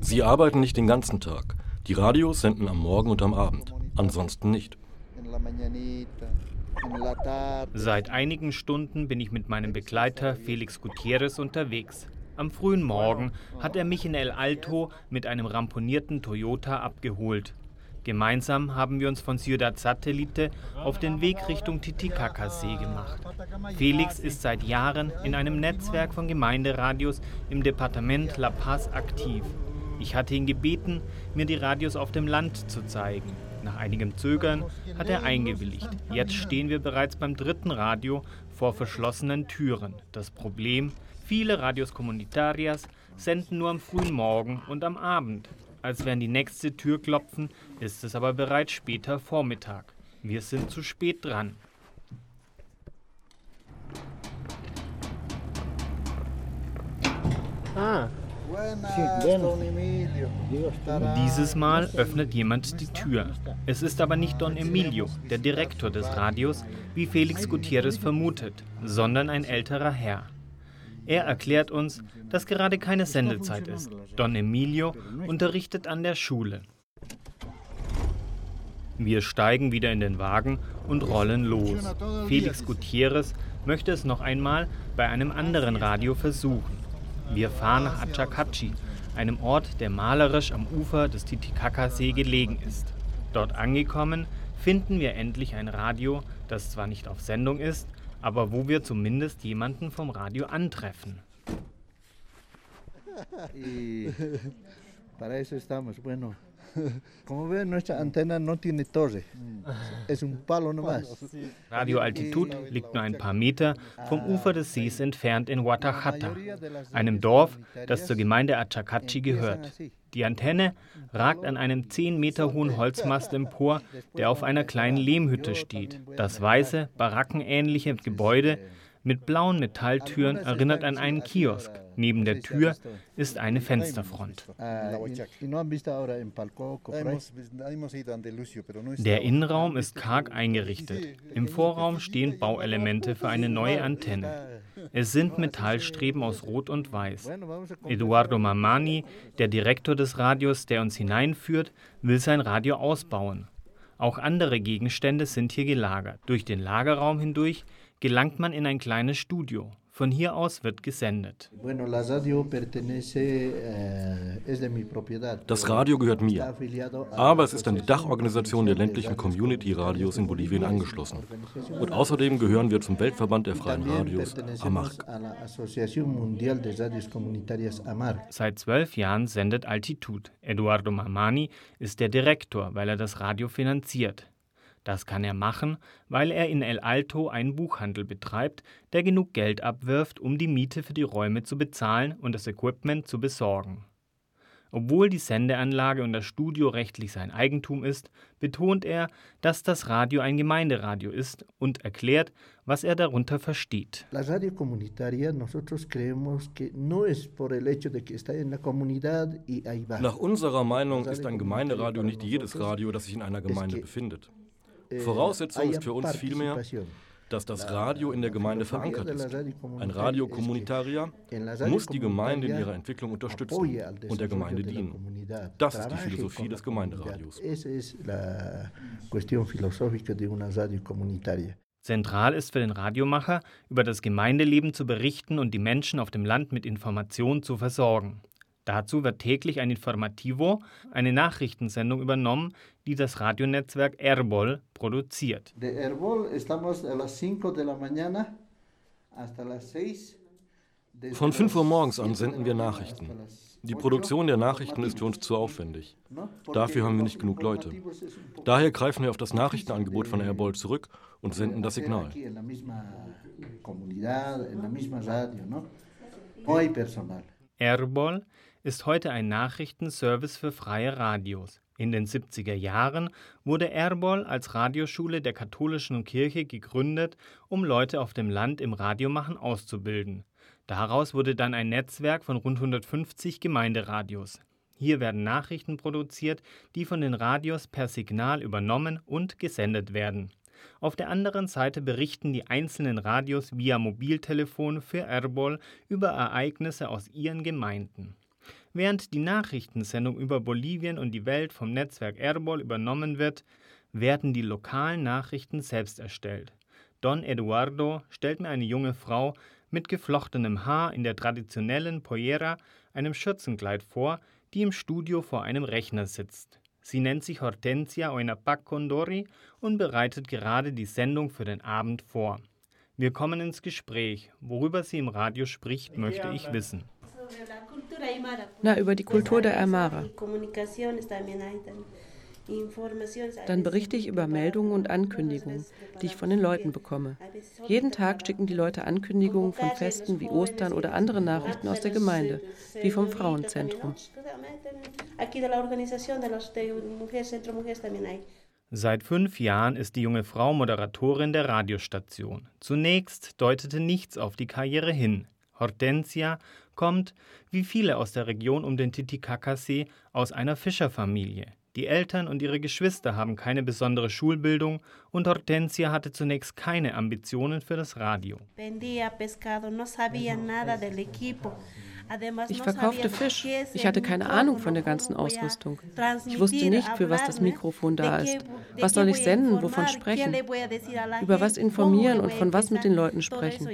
Sie arbeiten nicht den ganzen Tag. Die Radios senden am Morgen und am Abend, ansonsten nicht. Seit einigen Stunden bin ich mit meinem Begleiter Felix Gutierrez unterwegs. Am frühen Morgen hat er mich in El Alto mit einem ramponierten Toyota abgeholt. Gemeinsam haben wir uns von Ciudad Satellite auf den Weg Richtung Titicacasee gemacht. Felix ist seit Jahren in einem Netzwerk von Gemeinderadios im Departement La Paz aktiv. Ich hatte ihn gebeten, mir die Radios auf dem Land zu zeigen. Nach einigem Zögern hat er eingewilligt. Jetzt stehen wir bereits beim dritten Radio vor verschlossenen Türen. Das Problem, viele Radios Comunitarias senden nur am frühen Morgen und am Abend. Als wir an die nächste Tür klopfen, ist es aber bereits später Vormittag. Wir sind zu spät dran. Ah, dieses Mal öffnet jemand die Tür. Es ist aber nicht Don Emilio, der Direktor des Radios, wie Felix Gutierrez vermutet, sondern ein älterer Herr. Er erklärt uns, dass gerade keine Sendezeit ist. Don Emilio unterrichtet an der Schule. Wir steigen wieder in den Wagen und rollen los. Felix Gutierrez möchte es noch einmal bei einem anderen Radio versuchen. Wir fahren nach Achacachi, einem Ort, der malerisch am Ufer des Titicaca-See gelegen ist. Dort angekommen, finden wir endlich ein Radio, das zwar nicht auf Sendung ist, aber wo wir zumindest jemanden vom Radio antreffen. Para eso estamos. Bueno, como ven, nuestra antena no tiene torre. Es un palo nomás. Radio Altitud liegt nur ein paar Meter vom Ufer des Sees entfernt in Guatajata, einem Dorf, das zur Gemeinde Achacachi gehört. Die Antenne ragt an einem 10 Meter hohen Holzmast empor, der auf einer kleinen Lehmhütte steht. Das weiße, barackenähnliche Gebäude mit blauen Metalltüren erinnert an einen Kiosk. Neben der Tür ist eine Fensterfront. Der Innenraum ist karg eingerichtet. Im Vorraum stehen Bauelemente für eine neue Antenne. Es sind Metallstreben aus Rot und Weiß. Eduardo Mamani, der Direktor des Radios, der uns hineinführt, will sein Radio ausbauen. Auch andere Gegenstände sind hier gelagert. Durch den Lagerraum hindurch gelangt man in ein kleines Studio. Von hier aus wird gesendet. Eh, das Radio gehört mir, aber es ist an die Dachorganisation der ländlichen Community-Radios in Bolivien angeschlossen. Und außerdem gehören wir zum Weltverband der freien Radios, AMARC. Seit zwölf Jahren sendet Altitud. Eduardo Mamani ist der Direktor, weil er das Radio finanziert. Das kann er machen, weil er in El Alto einen Buchhandel betreibt, der genug Geld abwirft, um die Miete für die Räume zu bezahlen und das Equipment zu besorgen. Obwohl die Sendeanlage und das Studio rechtlich sein Eigentum ist, betont er, dass das Radio ein Gemeinderadio ist und erklärt, was er darunter versteht. Nach unserer Meinung ist ein Gemeinderadio nicht jedes Radio, das sich in einer Gemeinde befindet. Voraussetzung ist für uns vielmehr, dass das Radio in der Gemeinde verankert ist. Ein Radio Comunitaria muss die Gemeinde in ihrer Entwicklung unterstützen und der Gemeinde dienen. Das ist die Philosophie des Gemeinderadios. Zentral ist für den Radiomacher, über das Gemeindeleben zu berichten und die Menschen auf dem Land mit Informationen zu versorgen. Dazu wird täglich ein Informativo, eine Nachrichtensendung übernommen, die das Radionetzwerk Erbol produziert. Von 5 Uhr morgens an senden wir Nachrichten. Die Produktion der Nachrichten ist für uns zu aufwendig. Dafür haben wir nicht genug Leute. Daher greifen wir auf das Nachrichtenangebot von Erbol zurück und senden das Signal. Erbol ist heute ein Nachrichtenservice für freie Radios. In den 70er Jahren wurde Erbol als Radioschule der katholischen Kirche gegründet, um Leute auf dem Land im Radiomachen auszubilden. Daraus wurde dann ein Netzwerk von rund 150 Gemeinderadios. Hier werden Nachrichten produziert, die von den Radios per Signal übernommen und gesendet werden. Auf der anderen Seite berichten die einzelnen Radios via Mobiltelefon für Erbol über Ereignisse aus ihren Gemeinden. Während die Nachrichtensendung über Bolivien und die Welt vom Netzwerk Erbol übernommen wird, werden die lokalen Nachrichten selbst erstellt. Don Eduardo stellt mir eine junge Frau mit geflochtenem Haar in der traditionellen Pollera, einem Schürzenkleid vor, die im Studio vor einem Rechner sitzt. Sie nennt sich Hortensia Oinapac Condori und bereitet gerade die Sendung für den Abend vor. Wir kommen ins Gespräch. Worüber sie im Radio spricht, möchte ich wissen. Na, über die Kultur der Aymara. Dann berichte ich über Meldungen und Ankündigungen, die ich von den Leuten bekomme. Jeden Tag schicken die Leute Ankündigungen von Festen wie Ostern oder andere Nachrichten aus der Gemeinde, wie vom Frauenzentrum. Seit fünf Jahren ist die junge Frau Moderatorin der Radiostation. Zunächst deutete nichts auf die Karriere hin. Hortensia kommt, wie viele aus der Region um den Titicacasee, aus einer Fischerfamilie. Die Eltern und ihre Geschwister haben keine besondere Schulbildung und Hortensia hatte zunächst keine Ambitionen für das Radio. Ich verkaufte Fisch. Ich hatte keine Ahnung von der ganzen Ausrüstung. Ich wusste nicht, für was das Mikrofon da ist. Was soll ich senden, wovon sprechen? Über was informieren und von was mit den Leuten sprechen.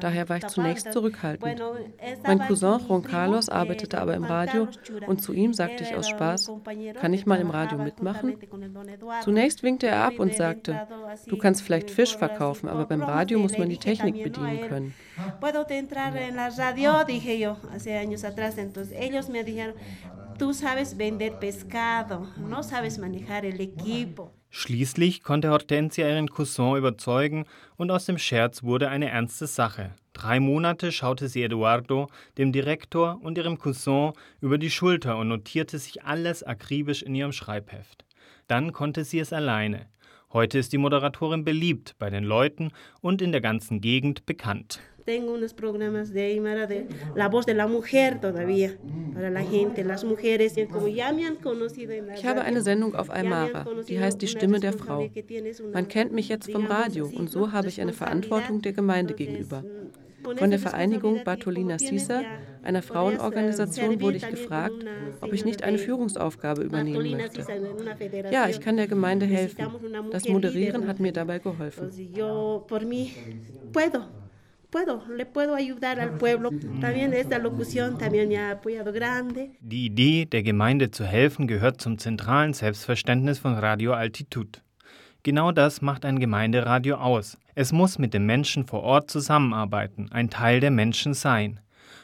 Daher war ich zunächst zurückhaltend. Mein Cousin Juan Carlos arbeitete aber im Radio und zu ihm sagte ich aus Spaß, kann ich mal im Radio mitmachen? Zunächst winkte er ab und sagte, du kannst vielleicht Fisch verkaufen, aber beim Radio muss man die Technik bedienen können. Hace años atrás. Entonces ellos me dijeron, tú sabes vender pescado, no sabes manejar el equipo. Schließlich konnte Hortensia ihren Cousin überzeugen und aus dem Scherz wurde eine ernste Sache. Drei Monate schaute sie Eduardo, dem Direktor und ihrem Cousin über die Schulter und notierte sich alles akribisch in ihrem Schreibheft. Dann konnte sie es alleine. Heute ist die Moderatorin beliebt bei den Leuten und in der ganzen Gegend bekannt tengo unos programas de Aymara de la voz de la mujer todavía para la gente, las mujeres, como ya me han conocido en la Ich habe eine Sendung auf Aymara, die heißt Die Stimme der Frau. Man kennt mich jetzt vom Radio und so habe ich eine Verantwortung der Gemeinde gegenüber. Von der Vereinigung Bartolina Sisa, einer Frauenorganisation, wurde ich gefragt, ob ich nicht eine Führungsaufgabe übernehmen möchte. Ja, ich kann der Gemeinde helfen. Das Moderieren hat mir dabei geholfen puedo, le puedo ayudar al pueblo. También esta locución también me ha apoyado grande. Die Idee, der Gemeinde zu helfen, gehört zum zentralen Selbstverständnis von Radio Altitud. Genau das macht ein Gemeinderadio aus. Es muss mit den Menschen vor Ort zusammenarbeiten, ein Teil der Menschen sein.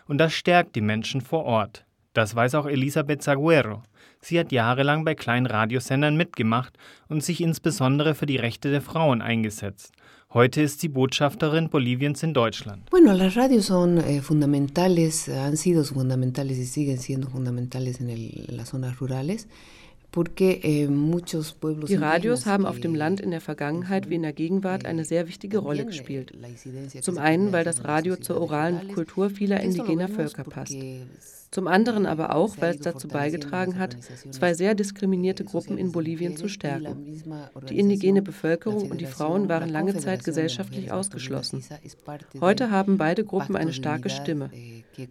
Und das stärkt die Menschen vor Ort. Das weiß auch Elisabeth Saguero. Sie hat jahrelang bei kleinen Radiosendern mitgemacht und sich insbesondere für die Rechte der Frauen eingesetzt. Heute ist sie Botschafterin Boliviens in Deutschland. Bueno, las radios son eh, fundamentales, han sido fundamentales y siguen siendo fundamentales en, el, en las zonas rurales. Eh, die Radios haben auf dem Land in der Vergangenheit wie in der Gegenwart eine sehr wichtige Rolle gespielt. Zum einen, weil das Radio zur oralen Kultur vieler indigener Völker passt. Zum anderen aber auch, weil es dazu beigetragen hat, zwei sehr diskriminierte Gruppen in Bolivien zu stärken. Die indigene Bevölkerung und die Frauen waren lange Zeit gesellschaftlich ausgeschlossen. Heute haben beide Gruppen eine starke Stimme.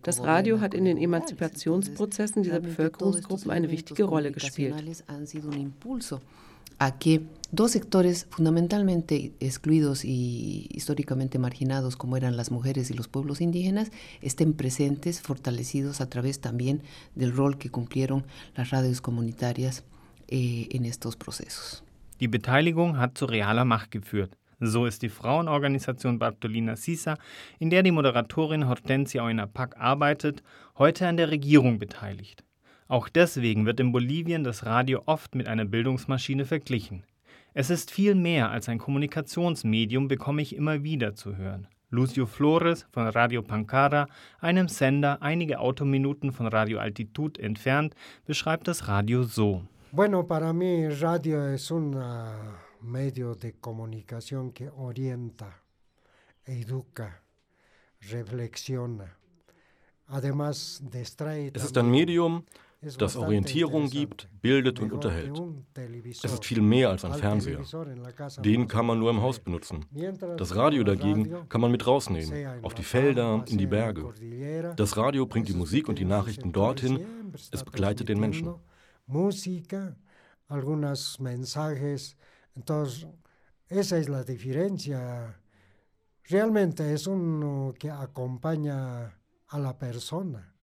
Das Radio hat in den Emanzipationsprozessen dieser Bevölkerungsgruppen eine wichtige Rolle gespielt. A que dos sectores fundamentalmente excluidos y históricamente marginados, como eran las mujeres y los pueblos indígenas, estén presentes, fortalecidos a través también del rol que cumplieron las radios comunitarias eh, en estos procesos. Die Beteiligung hat zu realer Macht geführt. So ist die Frauenorganisation Bartolina Sisa, in der die Moderatorin Hortensia Oynapac arbeitet, heute an der Regierung beteiligt. Auch deswegen wird in Bolivien das Radio oft mit einer Bildungsmaschine verglichen. Es ist viel mehr als ein Kommunikationsmedium, bekomme ich immer wieder zu hören. Lucio Flores von Radio Pancara, einem Sender einige Autominuten von Radio Altitud entfernt, beschreibt das Radio so. Bueno, para mí radio es una medio de comunicación que orienta, educa, reflexiona. Es ist ein Medium, das Orientierung gibt, bildet und unterhält. Es ist viel mehr als ein Fernseher. Den kann man nur im Haus benutzen. Das Radio dagegen kann man mit rausnehmen, auf die Felder, in die Berge. Das Radio bringt die Musik und die Nachrichten dorthin, es begleitet den Menschen. Música, algunos mensajes, entonces esa es la diferencia. Realmente es uno que acompaña a la persona.